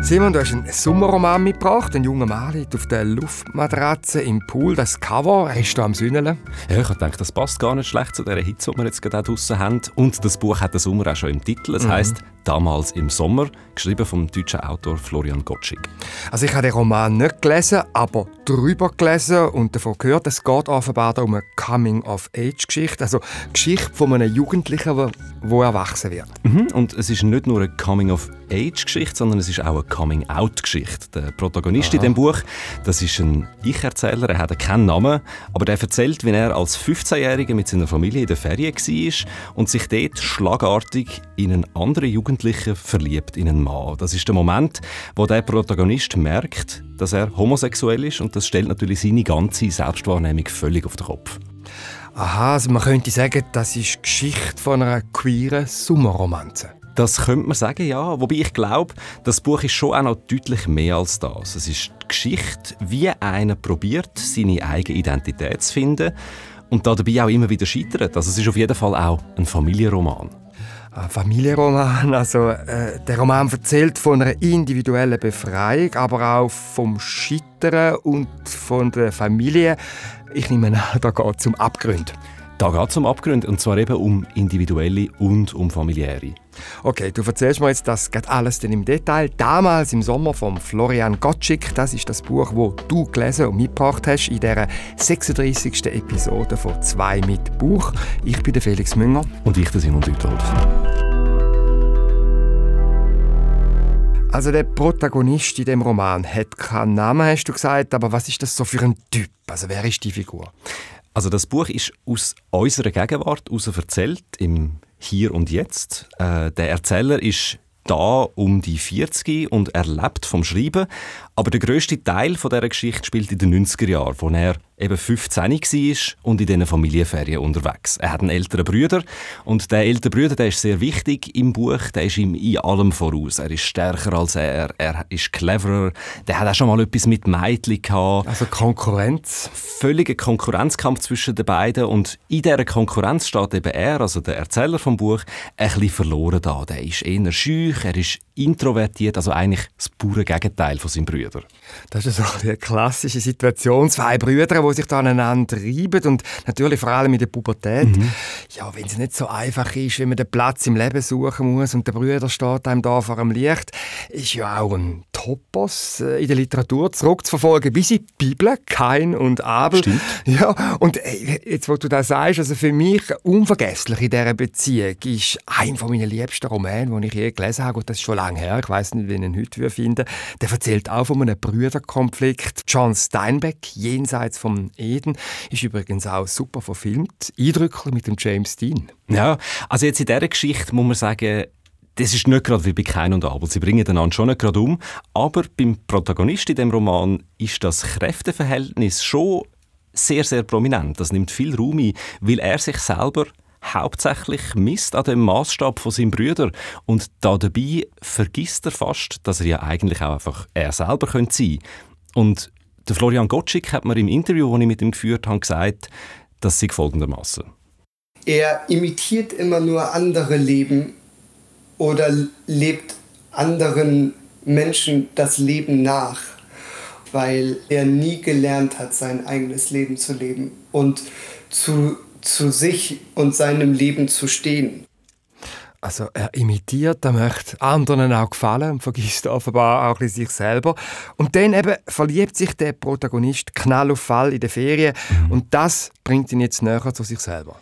Simon, du hast einen Sommerroman mitgebracht. Ein junger Mann liegt auf der Luftmatratze im Pool. Das Cover hast du am Sünneln. Ja, ich denke, das passt gar nicht schlecht zu der Hitze, die wir jetzt gerade draußen haben. Und das Buch hat den Sommer auch schon im Titel. Es mhm. heißt «Damals im Sommer», geschrieben vom deutschen Autor Florian Gottschig. Also ich habe den Roman nicht gelesen, aber drüber gelesen und davon gehört, es geht offenbar um eine Coming-of-Age-Geschichte, also Geschichte von einem Jugendlichen, der erwachsen wird. Mhm. Und es ist nicht nur eine Coming-of-Age-Geschichte, sondern es ist auch eine Coming-out-Geschichte. Der Protagonist Aha. in dem Buch, das ist ein Ich-Erzähler, er hat keinen Namen, aber der erzählt, wie er als 15-Jähriger mit seiner Familie in der Ferien war und sich dort schlagartig in einen anderen Jugendlichen verliebt, in einen Mann. Das ist der Moment, wo der Protagonist merkt, dass er homosexuell ist und das stellt natürlich seine ganze Selbstwahrnehmung völlig auf den Kopf. Aha, also man könnte sagen, das ist die Geschichte von einer queeren Sommerromanze. Das könnte man sagen, ja. Wobei ich glaube, das Buch ist schon auch noch deutlich mehr als das. Es ist die Geschichte, wie einer probiert, seine eigene Identität zu finden und dabei auch immer wieder scheitert. Also es ist auf jeden Fall auch ein Familienroman. Ein Familienroman, also äh, der Roman erzählt von einer individuellen Befreiung, aber auch vom Scheitern und von der Familie. Ich nehme an, da geht es um Abgründe. Da geht es um Abgründe, und zwar eben um individuelle und um familiäre. Okay, du erzählst mir jetzt das geht alles dann im Detail. Damals im Sommer von Florian Gottschik, das ist das Buch, wo du gelesen und mitgebracht hast in der 36. Episode von «Zwei mit Buch». Ich bin der Felix Münger. Und ich der Simon Dütolf. Also der Protagonist in dem Roman hat keinen Namen, hast du gesagt, aber was ist das so für ein Typ? Also wer ist die Figur? Also das Buch ist aus unserer Gegenwart heraus erzählt, im Hier und Jetzt. Äh, der Erzähler ist da um die 40 und er lebt vom Schreiben. Aber der grösste Teil von dieser Geschichte spielt in den 90er Jahren, wo er eben 15 war und in diesen Familienferien unterwegs. Er hat einen älteren Bruder und der ältere Bruder, der ist sehr wichtig im Buch, der ist ihm in allem voraus. Er ist stärker als er, er ist cleverer, der hat auch schon mal etwas mit Mädchen gehabt. Also Konkurrenz? Völliger Konkurrenzkampf zwischen den beiden und in dieser Konkurrenz steht eben er, also der Erzähler vom Buch, ein bisschen verloren da. Der ist eher schüch, er ist introvertiert, also eigentlich das pure Gegenteil von seinem Bruder. Das ist so eine klassische Situation, zwei Brüder, die sich da aneinander reiben und natürlich vor allem in der Pubertät. Mhm. Ja, wenn es nicht so einfach ist, wenn man den Platz im Leben suchen muss und der Brüder steht einem da vor dem Licht, ist ja auch ein Topos äh, in der Literatur zurückzuverfolgen, bis in die Bibel, Kain und Abel. Stimmt. Ja, und äh, jetzt, wo du das sagst, also für mich unvergesslich in dieser Beziehung ist ein von meinen liebsten Romanen, den ich je gelesen habe, und das ist schon lange her, ich weiß nicht, wie ich ihn heute finden der erzählt auch von einem Brüderkonflikt. John Steinbeck, jenseits vom Eden, ist übrigens auch super verfilmt, eindrücklich mit dem James Dean. Ja, also jetzt in dieser Geschichte muss man sagen, das ist nicht gerade wie bei Kain und Abel. Sie bringen einander schon nicht gerade um. Aber beim Protagonist in dem Roman ist das Kräfteverhältnis schon sehr, sehr prominent. Das nimmt viel Raum ein, weil er sich selber hauptsächlich misst an dem Maßstab von seinem Brüder und da dabei vergisst er fast, dass er ja eigentlich auch einfach er selber sein könnte. Und der Florian Gottschik hat mir im Interview, das ich mit ihm geführt habe, gesagt, dass sie folgendermaßen. Er imitiert immer nur andere Leben oder lebt anderen Menschen das Leben nach, weil er nie gelernt hat, sein eigenes Leben zu leben und zu, zu sich und seinem Leben zu stehen. Also er imitiert, er möchte anderen auch gefallen und vergisst offenbar auch sich selber. Und dann eben verliebt sich der Protagonist knall auf Fall in der Ferien mhm. und das bringt ihn jetzt näher zu sich selber.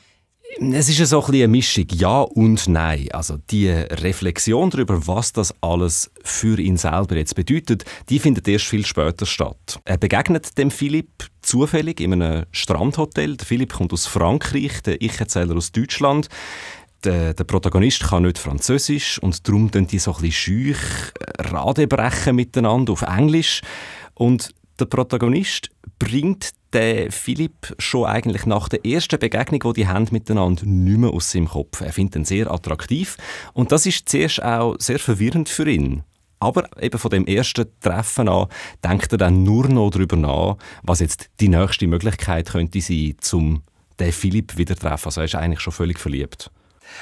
Es ist so ein eine Mischung, ja und nein. Also die Reflexion darüber, was das alles für ihn selber jetzt bedeutet, die findet erst viel später statt. Er begegnet dem Philipp zufällig in einem Strandhotel. Der Philipp kommt aus Frankreich, der Ich-Erzähler aus Deutschland. Der, der, Protagonist kann nicht Französisch und darum dann die so ein bisschen Rade brechen miteinander auf Englisch. Und der Protagonist bringt den Philipp schon eigentlich nach der ersten Begegnung, die die haben miteinander, nicht mehr aus seinem Kopf. Er findet ihn sehr attraktiv und das ist zuerst auch sehr verwirrend für ihn. Aber eben von dem ersten Treffen an denkt er dann nur noch darüber nach, was jetzt die nächste Möglichkeit könnte sein, um den Philipp wieder zu treffen. Also er ist eigentlich schon völlig verliebt.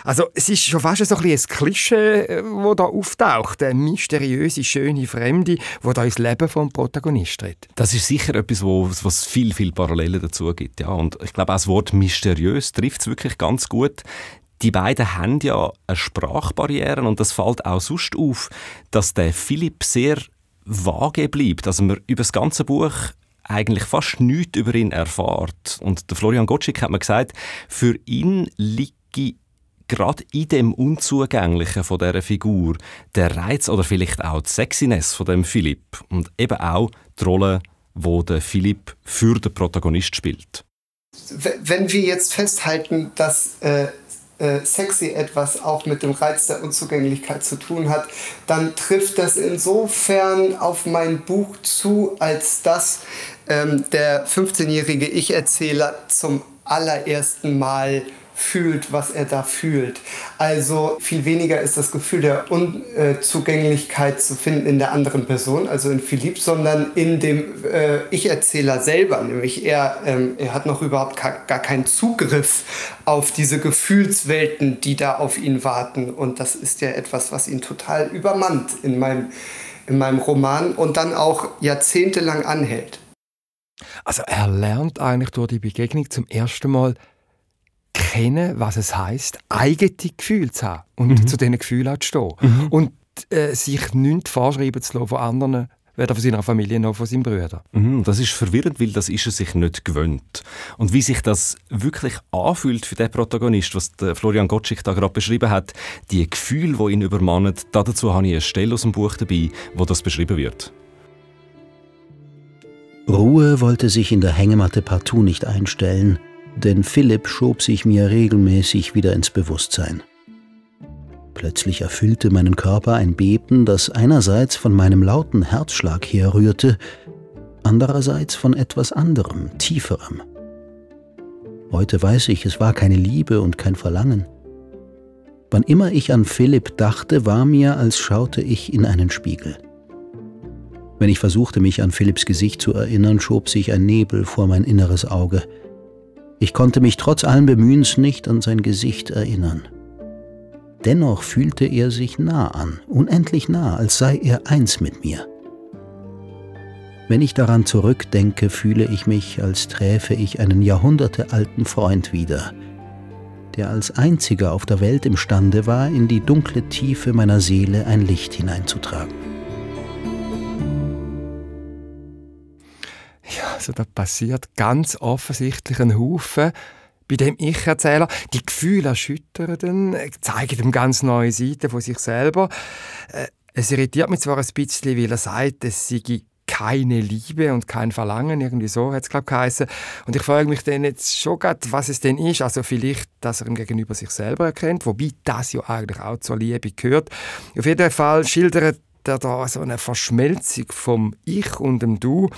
Also es ist schon fast so ein, ein Klischee, das äh, da auftaucht. Eine mysteriöse, schöne Fremde, die da ins Leben des Protagonisten tritt. Das ist sicher etwas, wo, was viel, viel Parallelen dazu gibt. Ja. Und ich glaube, auch das Wort mysteriös trifft es wirklich ganz gut. Die beiden haben ja eine Sprachbarriere und das fällt auch sonst auf, dass der Philipp sehr vage bleibt. Also man über das ganze Buch eigentlich fast nichts über ihn erfahrt. Und der Florian Gottschick hat mir gesagt, für ihn liegt gerade in dem Unzugänglichen von dieser Figur der Reiz oder vielleicht auch die Sexiness von dem Philipp und eben auch die Rolle, wo der Philipp für den Protagonist spielt. Wenn wir jetzt festhalten, dass äh, äh, sexy etwas auch mit dem Reiz der Unzugänglichkeit zu tun hat, dann trifft das insofern auf mein Buch zu, als dass ähm, der 15-jährige Ich-Erzähler zum allerersten Mal fühlt, was er da fühlt. Also viel weniger ist das Gefühl der Unzugänglichkeit zu finden in der anderen Person, also in Philipp, sondern in dem äh, Ich-Erzähler selber. Nämlich er, ähm, er hat noch überhaupt gar keinen Zugriff auf diese Gefühlswelten, die da auf ihn warten. Und das ist ja etwas, was ihn total übermannt in meinem, in meinem Roman und dann auch jahrzehntelang anhält. Also er lernt eigentlich durch die Begegnung zum ersten Mal kennen, was es heißt, eigene Gefühle zu haben und mhm. zu diesen Gefühlen zu stehen. Mhm. Und äh, sich nichts vorschreiben zu lassen von anderen, weder von seiner Familie noch von seinen Brüdern. Mhm, das ist verwirrend, weil das ist er sich nicht gewöhnt. Und wie sich das wirklich anfühlt für den Protagonist, was der Florian Gottschick da gerade beschrieben hat, die Gefühle, die ihn übermannen, dazu habe ich eine Stelle aus dem Buch dabei, wo das beschrieben wird. Ruhe wollte sich in der Hängematte partout nicht einstellen – denn Philipp schob sich mir regelmäßig wieder ins Bewusstsein. Plötzlich erfüllte meinen Körper ein Beben, das einerseits von meinem lauten Herzschlag herrührte, andererseits von etwas anderem, tieferem. Heute weiß ich, es war keine Liebe und kein Verlangen. Wann immer ich an Philipp dachte, war mir, als schaute ich in einen Spiegel. Wenn ich versuchte, mich an Philipps Gesicht zu erinnern, schob sich ein Nebel vor mein inneres Auge – ich konnte mich trotz allen Bemühens nicht an sein Gesicht erinnern. Dennoch fühlte er sich nah an, unendlich nah, als sei er eins mit mir. Wenn ich daran zurückdenke, fühle ich mich, als träfe ich einen jahrhundertealten Freund wieder, der als einziger auf der Welt imstande war, in die dunkle Tiefe meiner Seele ein Licht hineinzutragen. Also da passiert ganz offensichtlich ein Haufen bei dem Ich-Erzähler. Die Gefühle erschüttern ihn, zeigen ihm ganz neue Seiten von sich selber. Äh, es irritiert mich zwar ein bisschen, weil er sagt, es sei keine Liebe und kein Verlangen, irgendwie so hat es glaube geheißen. Und ich frage mich dann jetzt schon grad, was es denn ist. Also vielleicht, dass er ihn gegenüber sich selber erkennt, wobei das ja eigentlich auch zur Liebe gehört. Auf jeden Fall schildert er da so eine Verschmelzung vom Ich und dem Du.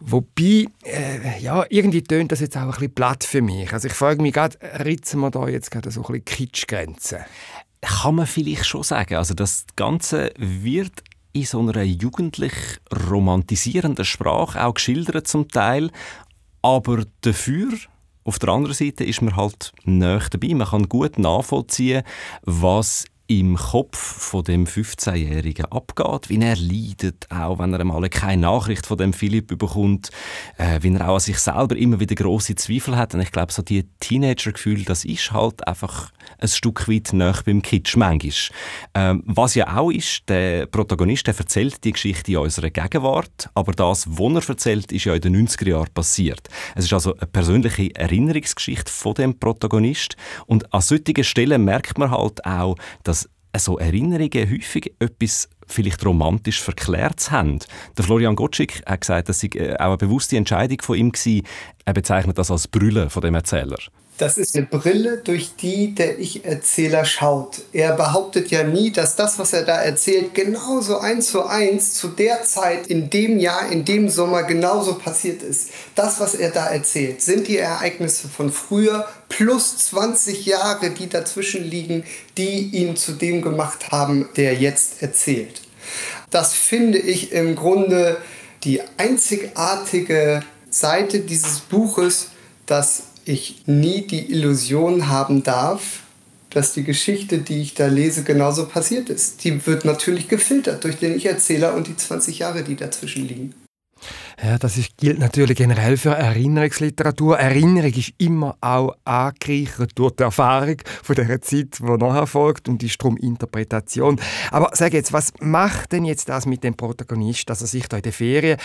Wobei, äh, ja, irgendwie tönt das jetzt auch ein bisschen platt für mich. Also ich frage mich gerade, ritzen wir da jetzt gerade so ein bisschen Kitschgrenzen? Kann man vielleicht schon sagen. Also das Ganze wird in so einer jugendlich romantisierenden Sprache auch geschildert zum Teil, aber dafür auf der anderen Seite ist man halt näher dabei. Man kann gut nachvollziehen, was im Kopf von dem 15-Jährigen abgeht, wie er leidet, auch wenn er einmal keine Nachricht von dem Philipp bekommt, äh, wie er auch an sich selber immer wieder große Zweifel hat. Und ich glaube, so die Teenager-Gefühl, das ist halt einfach ein Stück weit näher beim Kitsch manchmal. Ähm, was ja auch ist, der Protagonist der erzählt die Geschichte in unserer Gegenwart, aber das, was er erzählt, ist ja in den 90er Jahren passiert. Es ist also eine persönliche Erinnerungsgeschichte von dem Protagonist und an solchen Stellen merkt man halt auch, dass so Erinnerungen häufig etwas vielleicht romantisch verklärt haben. Der Florian Gottschick hat gesagt, das sei äh, auch eine bewusste Entscheidung von ihm gewesen. Er bezeichnet das als Brille von dem Erzähler. Das ist eine Brille, durch die der Ich-Erzähler schaut. Er behauptet ja nie, dass das, was er da erzählt, genauso eins zu eins zu der Zeit, in dem Jahr, in dem Sommer genauso passiert ist. Das, was er da erzählt, sind die Ereignisse von früher plus 20 Jahre, die dazwischen liegen, die ihn zu dem gemacht haben, der jetzt erzählt. Das finde ich im Grunde die einzigartige Seite dieses Buches, dass ich nie die Illusion haben darf, dass die Geschichte, die ich da lese, genauso passiert ist. Die wird natürlich gefiltert durch den Ich-Erzähler und die 20 Jahre, die dazwischen liegen. Ja, das ist, gilt natürlich generell für Erinnerungsliteratur. Erinnerung ist immer auch angereichert durch die Erfahrung von der Zeit, die nachher folgt und ist darum Interpretation. Aber sag jetzt, was macht denn jetzt das mit dem Protagonist, dass er sich da in der Ferien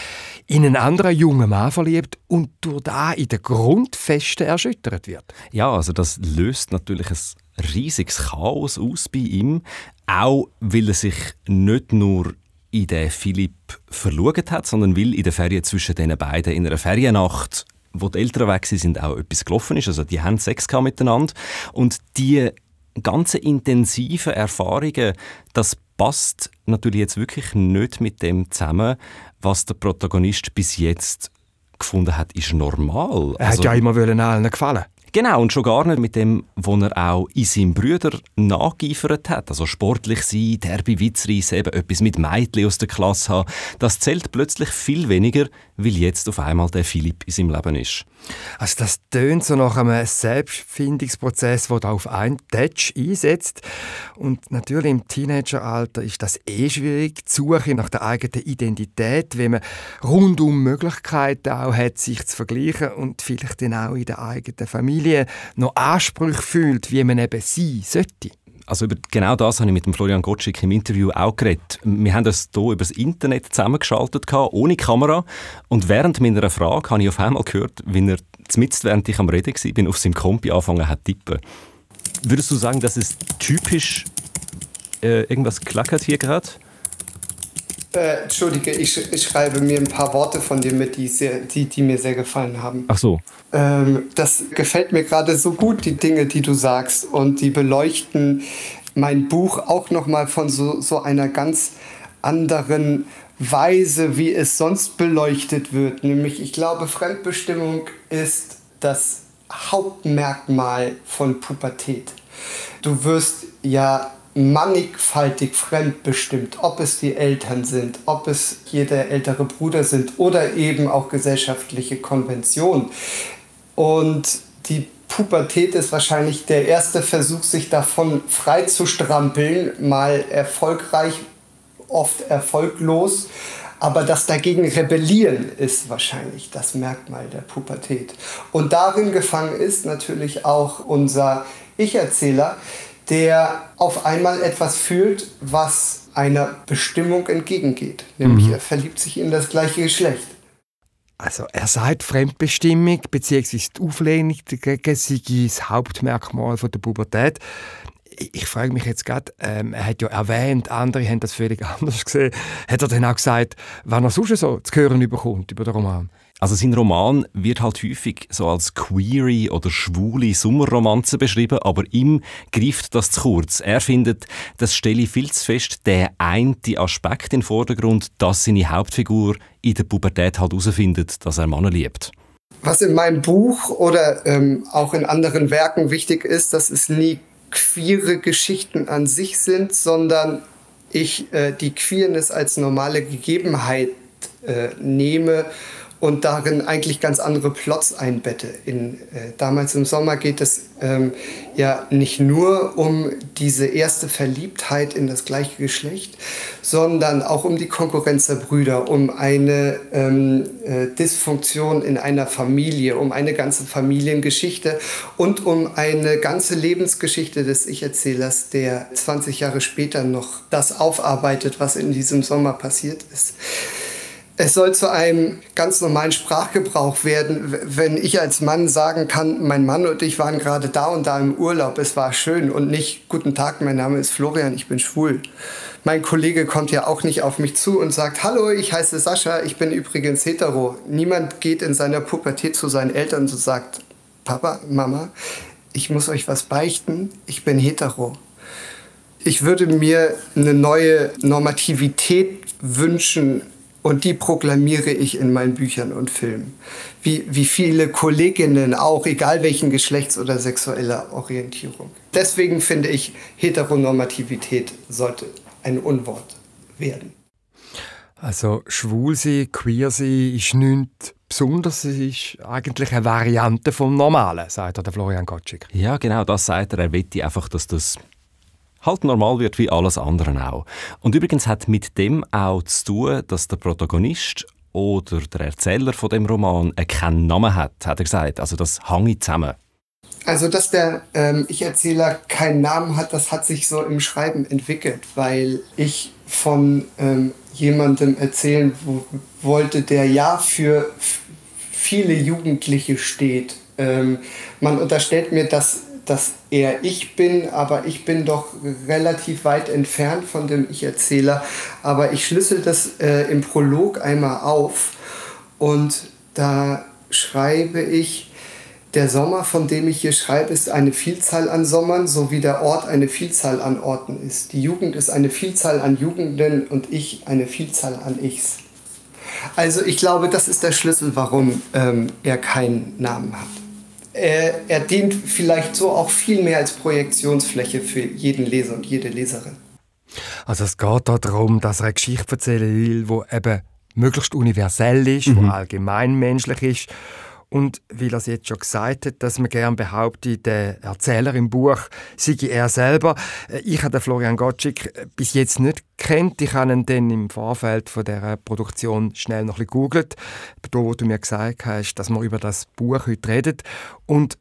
in einen anderen jungen Mann verliebt und durch da in der Grundfeste erschüttert wird? Ja, also das löst natürlich ein riesiges Chaos aus bei ihm, auch weil er sich nicht nur in den Philipp verlogen hat, sondern weil in der Ferien zwischen den beiden in einer Feriennacht wo die Eltern weg sind, auch etwas gelaufen ist. Also die haben Sex miteinander. Und die ganzen intensiven Erfahrungen, das passt natürlich jetzt wirklich nicht mit dem zusammen, was der Protagonist bis jetzt gefunden hat, ist normal. Er also, hat ja immer allen gefallen. Genau, und schon gar nicht mit dem, was er auch in seinem Brüder nachgeifert hat. Also sportlich sein, derbe Witzreise, eben etwas mit Mädchen aus der Klasse haben. Das zählt plötzlich viel weniger, weil jetzt auf einmal der Philipp in seinem Leben ist. Also das tönt so nach einem Selbstfindungsprozess, der da auf einen Touch einsetzt. Und natürlich im Teenageralter ist das eh schwierig, die Suche nach der eigenen Identität, wenn man rundum Möglichkeiten auch hat, sich zu vergleichen und vielleicht dann auch in der eigenen Familie noch Ansprüche fühlt, wie man eben sein sollte. Also über genau das habe ich mit dem Florian Gottschick im Interview auch geredet. Wir haben das hier über das Internet zusammengeschaltet, ohne Kamera. Und während meiner Frage habe ich auf einmal gehört, wie er zumindest während ich am Reden war, auf seinem Kompi angefangen hat zu tippen. Würdest du sagen, das ist typisch äh, irgendwas klackert hier gerade? Äh, Entschuldige, ich, ich, schreibe mir ein paar Worte von dir mit, die, sehr, die, die mir sehr gefallen haben. Ach so. Ähm, das gefällt mir gerade so gut, die Dinge, die du sagst. Und die beleuchten mein Buch auch nochmal von so, so einer ganz anderen Weise, wie es sonst beleuchtet wird. Nämlich, ich glaube, Fremdbestimmung ist das Hauptmerkmal von Pubertät. Du wirst ja mannigfaltig fremdbestimmt, ob es die Eltern sind, ob es hier der ältere Bruder sind oder eben auch gesellschaftliche Konventionen. Und die Pubertät ist wahrscheinlich der erste Versuch, sich davon frei zu strampeln, mal erfolgreich, oft erfolglos. Aber das dagegen rebellieren ist wahrscheinlich das Merkmal der Pubertät. Und darin gefangen ist natürlich auch unser Ich-Erzähler, der auf einmal etwas fühlt, was einer Bestimmung entgegengeht. Nämlich mhm. er verliebt sich in das gleiche Geschlecht. Also er sagt Fremdbestimmung bzw. die Auflehnung gegen sei das Hauptmerkmal von der Pubertät. Ich, ich frage mich jetzt gerade, ähm, er hat ja erwähnt, andere haben das völlig anders gesehen. Hat er dann auch gesagt, wann er sonst so zu hören überkommt über den Roman? Also sein Roman wird halt häufig so als queere oder schwule Sommerromanze beschrieben, aber ihm greift das zu kurz. Er findet, das stelle viel zu fest der eine Aspekt in den Vordergrund, dass seine Hauptfigur in der Pubertät halt herausfindet, dass er Männer liebt. Was in meinem Buch oder ähm, auch in anderen Werken wichtig ist, dass es nie queere Geschichten an sich sind, sondern ich äh, die Queerness als normale Gegebenheit äh, nehme und darin eigentlich ganz andere Plots einbette. In, äh, damals im Sommer geht es ähm, ja nicht nur um diese erste Verliebtheit in das gleiche Geschlecht, sondern auch um die Konkurrenz der Brüder, um eine ähm, äh, Dysfunktion in einer Familie, um eine ganze Familiengeschichte und um eine ganze Lebensgeschichte des Ich-Erzählers, der 20 Jahre später noch das aufarbeitet, was in diesem Sommer passiert ist. Es soll zu einem ganz normalen Sprachgebrauch werden, wenn ich als Mann sagen kann, mein Mann und ich waren gerade da und da im Urlaub, es war schön und nicht, guten Tag, mein Name ist Florian, ich bin schwul. Mein Kollege kommt ja auch nicht auf mich zu und sagt, hallo, ich heiße Sascha, ich bin übrigens hetero. Niemand geht in seiner Pubertät zu seinen Eltern und sagt, Papa, Mama, ich muss euch was beichten, ich bin hetero. Ich würde mir eine neue Normativität wünschen und die proklamiere ich in meinen Büchern und Filmen. Wie, wie viele Kolleginnen auch, egal welchen Geschlechts- oder sexueller Orientierung. Deswegen finde ich, Heteronormativität sollte ein Unwort werden. Also schwul sein, queer sein ist nichts Besonders es ist eigentlich eine Variante vom Normalen, sagt der Florian Gottschik. Ja, genau, das sagt er. Er möchte einfach, dass das halt normal wird wie alles andere auch. Und übrigens hat mit dem auch zu tun, dass der Protagonist oder der Erzähler von dem Roman keinen Namen hat, hat er gesagt. Also das hängt zusammen. Also, dass der ähm, Ich-Erzähler keinen Namen hat, das hat sich so im Schreiben entwickelt, weil ich von ähm, jemandem erzählen wollte, der ja für viele Jugendliche steht. Ähm, man unterstellt mir, dass, dass er ich bin, aber ich bin doch relativ weit entfernt von dem Ich-Erzähler. Aber ich schlüssel das äh, im Prolog einmal auf und da schreibe ich, der Sommer, von dem ich hier schreibe, ist eine Vielzahl an Sommern, so wie der Ort eine Vielzahl an Orten ist. Die Jugend ist eine Vielzahl an Jugenden und ich eine Vielzahl an Ichs. Also ich glaube, das ist der Schlüssel, warum ähm, er keinen Namen hat. Er, er dient vielleicht so auch viel mehr als Projektionsfläche für jeden Leser und jede Leserin. Also es geht darum, dass er eine Geschichte erzählen will, die eben möglichst universell ist, mhm. allgemeinmenschlich ist und weil er es jetzt schon gesagt hat, dass man gerne behauptet, der Erzähler im Buch sei er selber. Äh, ich habe den Florian Gottschik äh, bis jetzt nicht kennt. Ich habe ihn dann im Vorfeld von der Produktion schnell noch ein bisschen gegoogelt, da wo du mir gesagt hast, dass wir über das Buch heute reden. Und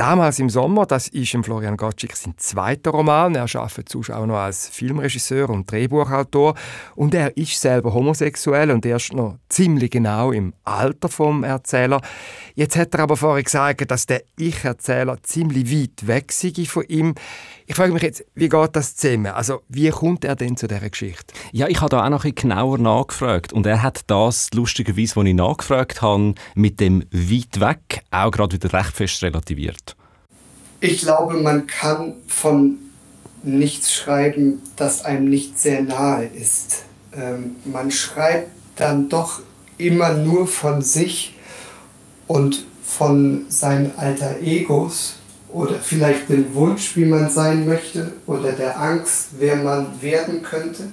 Damals im Sommer, das ist Florian Gottschik sein zweiter Roman. Er arbeitet auch noch als Filmregisseur und Drehbuchautor. Und er ist selber homosexuell und erst noch ziemlich genau im Alter vom Erzähler. Jetzt hat er aber vorher gesagt, dass der Ich-Erzähler ziemlich weit weg sei von ihm. Ich frage mich jetzt, wie geht das zusammen? Also, wie kommt er denn zu dieser Geschichte? Ja, ich habe da auch noch ein genauer nachgefragt. Und er hat das, lustigerweise, was ich nachgefragt habe, mit dem weit weg auch gerade wieder recht fest relativiert. Ich glaube, man kann von nichts schreiben, das einem nicht sehr nahe ist. Ähm, man schreibt dann doch immer nur von sich und von seinen alter Egos oder vielleicht dem Wunsch, wie man sein möchte oder der Angst, wer man werden könnte.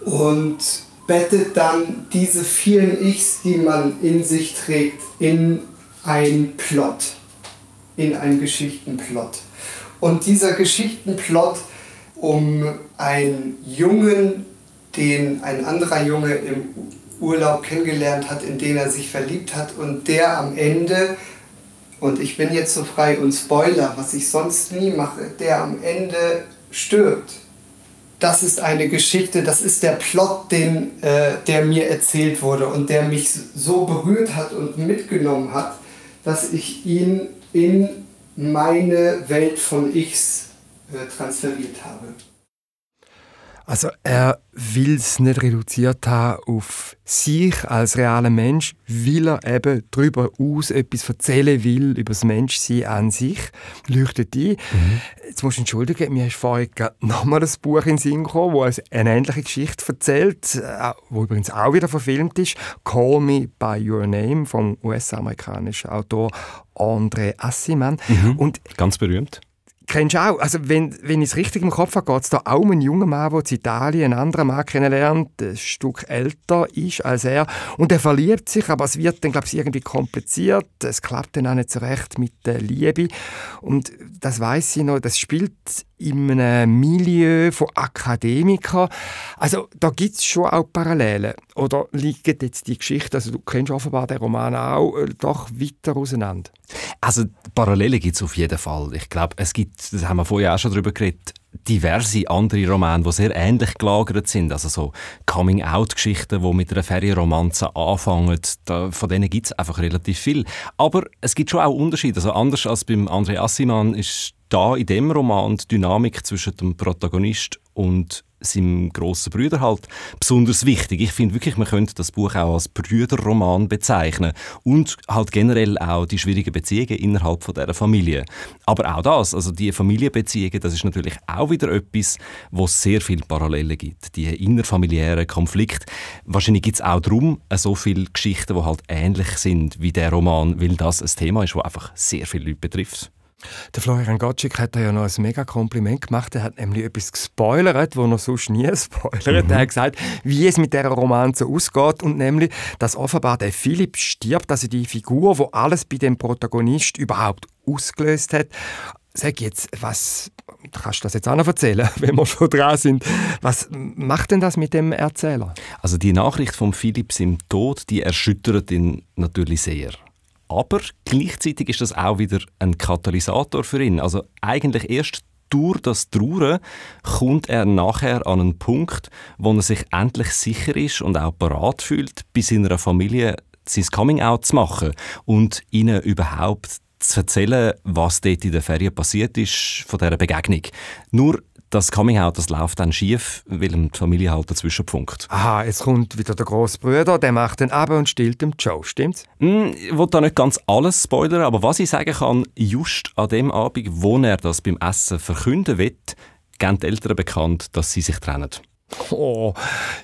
Und bettet dann diese vielen Ichs, die man in sich trägt, in ein Plot, in einen Geschichtenplot. Und dieser Geschichtenplot um einen Jungen, den ein anderer Junge im Urlaub kennengelernt hat, in den er sich verliebt hat und der am Ende, und ich bin jetzt so frei und Spoiler, was ich sonst nie mache, der am Ende stirbt. Das ist eine Geschichte, das ist der Plot, den, äh, der mir erzählt wurde und der mich so berührt hat und mitgenommen hat, dass ich ihn in meine Welt von Ichs äh, transferiert habe. Also er will es nicht reduziert haben auf sich als realer Mensch, weil er eben darüber aus etwas erzählen will, über das Menschsein an sich, leuchtet ein. Mhm. Jetzt musst du entschuldigen, mir ist vorhin nochmal ein Buch in den Sinn gekommen, das eine ähnliche Geschichte erzählt, äh, wo übrigens auch wieder verfilmt ist, «Call Me By Your Name» vom US-amerikanischen Autor André Assiman. Mhm. Und Ganz berühmt. Kennst du auch? Also, wenn, wenn ich es richtig im Kopf habe, geht es da auch um einen jungen Mann, der in Italien einen anderen Mann kennenlernt, ein Stück älter ist als er. Und er verliebt sich, aber es wird dann, glaube ich, irgendwie kompliziert. Es klappt dann auch nicht so recht mit der Liebe. Und das weiß ich noch, das spielt in einem Milieu von Akademikern. Also da gibt es schon auch Parallelen. Oder liegen jetzt die Geschichte, also du kennst offenbar den Roman auch, äh, doch weiter auseinander? Also Parallelen gibt es auf jeden Fall. Ich glaube, es gibt, das haben wir vorher auch schon darüber geredet, diverse andere Romane, die sehr ähnlich gelagert sind. Also so Coming-out-Geschichten, die mit einer Ferienromanze anfangen. Da, von denen gibt es einfach relativ viel. Aber es gibt schon auch Unterschiede. Also anders als beim André Assiman ist da in dem Roman die Dynamik zwischen dem Protagonist und seinem grossen Brüder halt besonders wichtig. Ich finde wirklich, man könnte das Buch auch als Brüderroman bezeichnen und halt generell auch die schwierigen Beziehungen innerhalb von dieser Familie. Aber auch das, also die Familienbeziehungen, das ist natürlich auch wieder etwas, wo es sehr viele Parallelen gibt. Die innerfamiliären Konflikte. Wahrscheinlich gibt es auch darum so viele Geschichten, die halt ähnlich sind wie der Roman, weil das ein Thema ist, das einfach sehr viele Leute betrifft. Der Florian Gottschalk hat da ja noch ein mega Kompliment gemacht. Er hat nämlich etwas gespoilert, wo er sonst nie spoilert. Mhm. Er hat gesagt, wie es mit dieser Romanze ausgeht und nämlich, dass offenbar der Philipp stirbt, also die Figur, wo alles bei dem Protagonist überhaupt ausgelöst hat. Sag jetzt, was kannst du das jetzt auch noch erzählen, wenn wir schon dran sind? Was macht denn das mit dem Erzähler? Also die Nachricht von Philipp im Tod, die erschüttert ihn natürlich sehr. Aber gleichzeitig ist das auch wieder ein Katalysator für ihn. Also eigentlich erst durch das Trauern kommt er nachher an einen Punkt, wo er sich endlich sicher ist und auch bereit fühlt, bei seiner Familie sein Coming-out zu machen und ihnen überhaupt zu erzählen, was dort in der Ferien passiert ist von dieser Begegnung. Nur das Coming-out, das läuft dann schief, weil die Familie halt dazwischen funkt. Aha, jetzt kommt wieder der grosse Bruder, der macht den ab und stillt dem Joe, stimmt's? Mm, ich will da nicht ganz alles spoilern, aber was ich sagen kann, just an dem Abend, wo er das beim Essen verkünden will, geben die Eltern bekannt, dass sie sich trennen. Oh,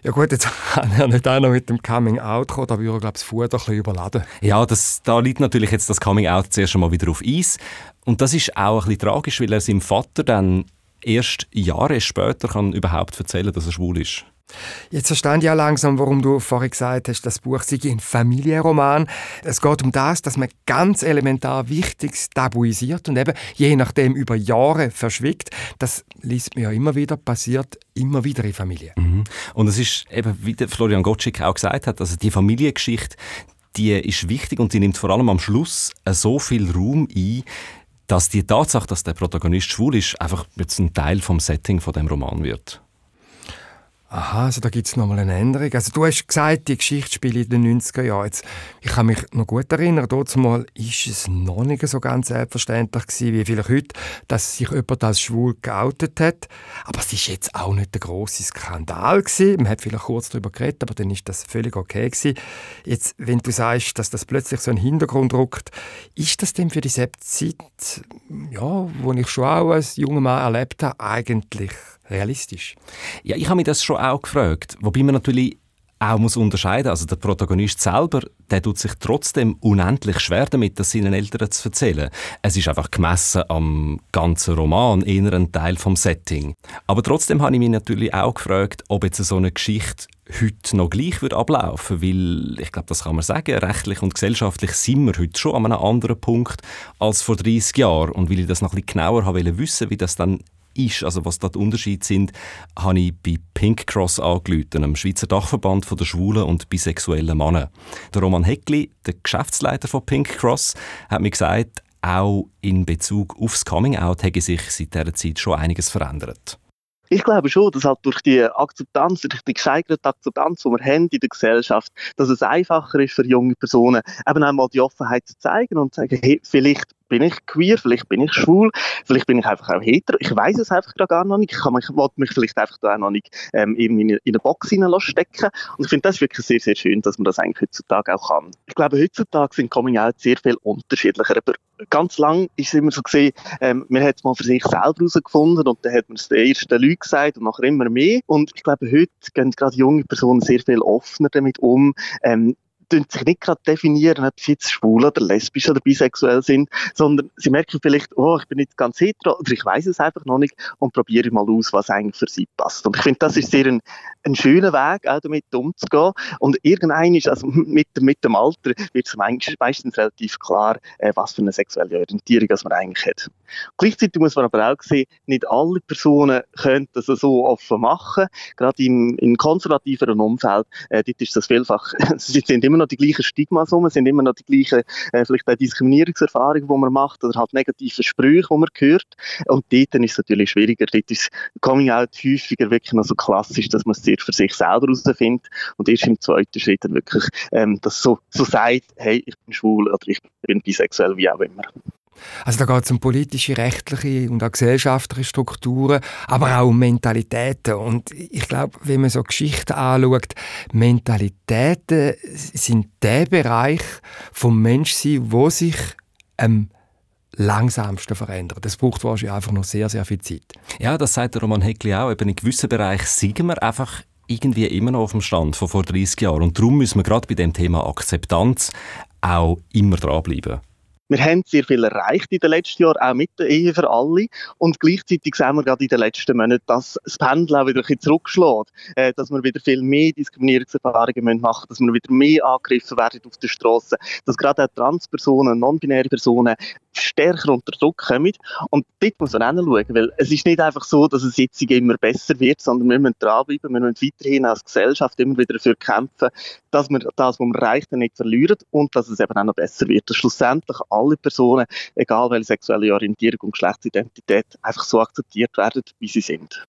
ja gut, jetzt kann er nicht auch noch mit dem Coming Out kommen, da würde er, glaube ich, das Futter ein bisschen überladen. Ja, das, da liegt natürlich jetzt das Coming Out zuerst einmal wieder auf Eis. Und das ist auch ein bisschen tragisch, weil er seinem Vater dann erst Jahre später kann überhaupt erzählen, dass er schwul ist. Jetzt verstehe ich ja langsam, warum du vorhin gesagt hast, das Buch sei ein Familienroman. Es geht um das, dass man ganz elementar Wichtiges tabuisiert und eben je nachdem über Jahre verschwiegt. Das liest man ja immer wieder, passiert immer wieder in Familien. Mhm. Und es ist eben, wie Florian Gottschick auch gesagt hat, also die Familiengeschichte, die ist wichtig und die nimmt vor allem am Schluss so viel Raum ein, dass die Tatsache, dass der Protagonist schwul ist, einfach jetzt ein Teil vom Setting von dem Roman wird. Aha, also da gibt es nochmal eine Änderung. Also du hast gesagt, die Geschichte spielt in den 90er Jahren. Jetzt, ich kann mich noch gut erinnern, dort mal ist es noch nicht so ganz selbstverständlich gewesen, wie vielleicht heute, dass sich jemand als schwul geoutet hat. Aber es ist jetzt auch nicht der große Skandal gewesen. Man hat vielleicht kurz darüber geredet, aber dann ist das völlig okay gewesen. Jetzt, wenn du sagst, dass das plötzlich so einen Hintergrund rückt, ist das denn für die Zeit, ja, wo ich schon auch als junger Mann erlebt habe, eigentlich realistisch? Ja, ich habe mich das schon auch gefragt. Wobei man natürlich auch muss unterscheiden Also der Protagonist selber, der tut sich trotzdem unendlich schwer damit, das seinen Eltern zu erzählen. Es ist einfach gemessen am ganzen Roman ein Teil vom Setting. Aber trotzdem habe ich mich natürlich auch gefragt, ob jetzt so eine Geschichte heute noch gleich wird ablaufen weil ich glaube, das kann man sagen, rechtlich und gesellschaftlich sind wir heute schon an einem anderen Punkt als vor 30 Jahren. Und weil ich das noch ein bisschen genauer habe wissen wie das dann ist, also was da die Unterschiede sind, habe ich bei Pink Cross angerufen, einem Schweizer Dachverband der schwulen und bisexuellen Männer. Der Roman Heckli, der Geschäftsleiter von Pink Cross, hat mir gesagt, auch in Bezug aufs Coming Out hätte sich seit dieser Zeit schon einiges verändert. Ich glaube schon, dass halt durch die Akzeptanz, durch die gesteigerte Akzeptanz, die wir haben in der Gesellschaft, dass es einfacher ist für junge Personen, eben einmal die Offenheit zu zeigen und zu sagen, hey, vielleicht bin ich queer, vielleicht bin ich schwul, vielleicht bin ich einfach auch hetero. Ich weiß es einfach gar noch nicht. Ich, kann mich, mich vielleicht einfach da auch noch nicht ähm, in, in eine Box stecken. Und ich finde das wirklich sehr, sehr schön, dass man das eigentlich heutzutage auch kann. Ich glaube, heutzutage sind Coming Out sehr viel unterschiedlicher. Aber ganz lang ist es immer so gesehen, ähm, man hat es mal für sich selber herausgefunden und dann hat man es den ersten Leuten gesagt und nachher immer mehr. Und ich glaube, heute gehen gerade junge Personen sehr viel offener damit um, ähm, sich nicht gerade definieren, ob sie jetzt schwul oder lesbisch oder bisexuell sind, sondern sie merken vielleicht, oh, ich bin nicht ganz hetero oder ich weiß es einfach noch nicht und probiere mal aus, was eigentlich für sie passt. Und ich finde, das ist sehr ein, ein schöner Weg, auch damit umzugehen. Und irgendein ist, also mit, mit dem Alter wird es meistens relativ klar, äh, was für eine sexuelle Orientierung man eigentlich hat. Gleichzeitig muss man aber auch sehen, nicht alle Personen können das so offen machen. Gerade im, im konservativeren Umfeld, äh, dort ist das vielfach, es sind immer noch die gleichen Stigmas rum, es sind immer noch die gleichen, äh, vielleicht auch Diskriminierungserfahrungen, die man macht oder halt negative Sprüche, die man hört. Und dort ist es natürlich schwieriger. Dort ist Coming Out häufiger wirklich noch so klassisch, dass man es sehr für sich selber herausfindet und erst im zweiten Schritt dann wirklich ähm, das so, so sagt, hey, ich bin schwul oder ich bin bisexuell, wie auch immer. Also da geht es um politische, rechtliche und auch gesellschaftliche Strukturen, aber auch um Mentalitäten. Und ich glaube, wenn man so Geschichten anschaut, Mentalitäten sind der Bereich vom Menschsein, wo sich am langsamsten verändert. Das braucht wahrscheinlich einfach noch sehr, sehr viel Zeit. Ja, das sagt der Roman Heckli auch. Eben in gewissen Bereichen sind wir einfach irgendwie immer noch auf dem Stand von vor 30 Jahren. Und darum müssen wir gerade bei dem Thema Akzeptanz auch immer dranbleiben. Wir haben sehr viel erreicht in den letzten Jahren, auch mit der Ehe für alle. Und gleichzeitig sehen wir gerade in den letzten Monaten, dass das Pendel auch wieder ein bisschen zurückschlägt. Äh, dass wir wieder viel mehr Diskriminierungserfahrungen machen müssen, dass wir wieder mehr angegriffen werden auf der Straße, dass gerade auch Transpersonen, non-binäre Personen stärker unter Druck kommen. Und dort muss man auch schauen, weil es ist nicht einfach so, dass es jetzt immer besser wird, sondern wir müssen dranbleiben, wir müssen weiterhin als Gesellschaft immer wieder dafür kämpfen, dass wir das, was wir erreichen, nicht verlieren und dass es eben auch noch besser wird. Dass schlussendlich alle Personen, egal welche sexuelle Orientierung und Geschlechtsidentität, einfach so akzeptiert werden, wie sie sind.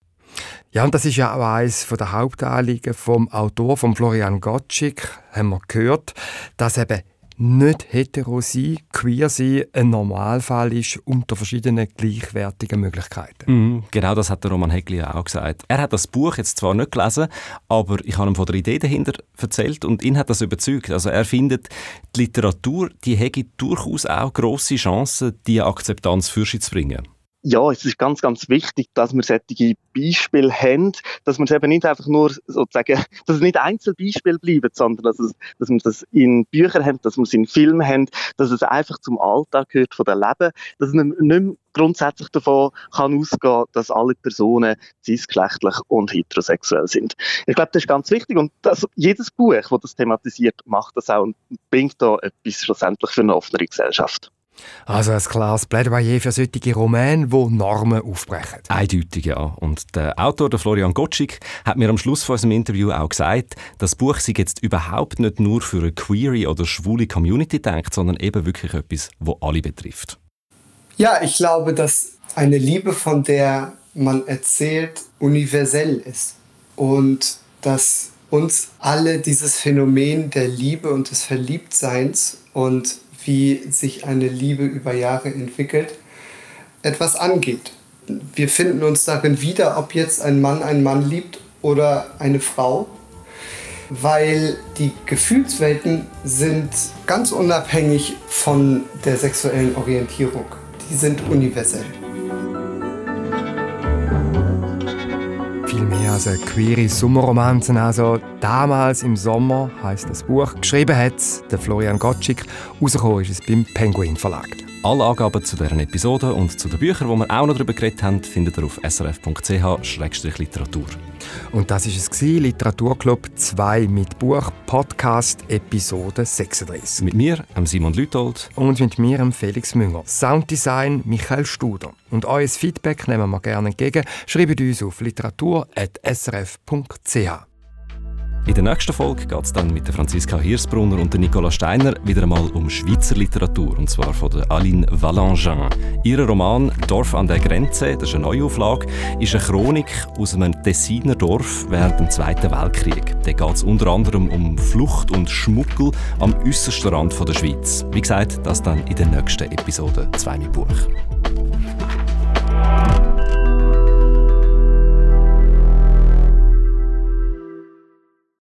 Ja, und das ist ja auch eines der Hauptanliegen vom Autor, von Florian Gottschik, haben wir gehört, dass eben nicht hetero sein, queer sein, ein Normalfall ist unter verschiedenen gleichwertigen Möglichkeiten. Mhm, genau das hat der Roman Hegli auch gesagt. Er hat das Buch jetzt zwar nicht gelesen, aber ich habe ihm von der Idee dahinter erzählt und ihn hat das überzeugt. Also er findet, die Literatur, die hätte durchaus auch grosse Chancen, diese Akzeptanz für sich zu bringen ja, es ist ganz, ganz wichtig, dass wir solche Beispiele haben, dass man es eben nicht einfach nur sozusagen, dass es nicht Einzelbeispiele bleiben, sondern dass, es, dass wir das in Büchern haben, dass wir es in Filmen haben, dass es einfach zum Alltag gehört von der Leben, dass man nicht mehr grundsätzlich davon kann ausgehen, dass alle Personen cisgeschlechtlich und heterosexuell sind. Ich glaube, das ist ganz wichtig und das, jedes Buch, das das thematisiert, macht das auch und bringt da etwas schlussendlich für eine offene Gesellschaft. Also ein klares Plädoyer für solche Romane, die Normen aufbrechen. Eindeutig, ja. Und der Autor, der Florian Gottschik, hat mir am Schluss von unserem Interview auch gesagt, das Buch sei jetzt überhaupt nicht nur für eine queere oder schwule Community denkt, sondern eben wirklich etwas, wo alle betrifft. Ja, ich glaube, dass eine Liebe, von der man erzählt, universell ist. Und dass uns alle dieses Phänomen der Liebe und des Verliebtseins und wie sich eine Liebe über Jahre entwickelt, etwas angeht. Wir finden uns darin wieder, ob jetzt ein Mann einen Mann liebt oder eine Frau, weil die Gefühlswelten sind ganz unabhängig von der sexuellen Orientierung. Die sind universell. Viel mehr als eine queere Sommerromanze. Also damals im Sommer heißt das Buch. Geschrieben hat der Florian Gottschik. Rausgekommen ist es beim Penguin Verlag. Alle Angaben zu deren Episode und zu den Büchern, die wir auch noch darüber geredet haben, findet ihr auf srf.ch-literatur. Und das ist es Literaturclub 2 mit Buch Podcast Episode 36. Mit mir, Simon Lütold. Und mit mir, Felix Münger. Sounddesign Michael Studer. Und euer Feedback nehmen wir gerne entgegen. Schreibt uns auf literatur.srf.ch. In der nächsten Folge geht es dann mit Franziska Hirsbrunner und Nicola Steiner wieder einmal um Schweizer Literatur, und zwar von Aline Valangin. Ihr Roman «Dorf an der Grenze», das ist eine Neuauflage, ist eine Chronik aus einem Tessiner Dorf während dem Zweiten Weltkrieg. Da geht es unter anderem um Flucht und Schmuggel am äußersten Rand der Schweiz. Wie gesagt, das dann in der nächsten Episode «Zwei mit Buch».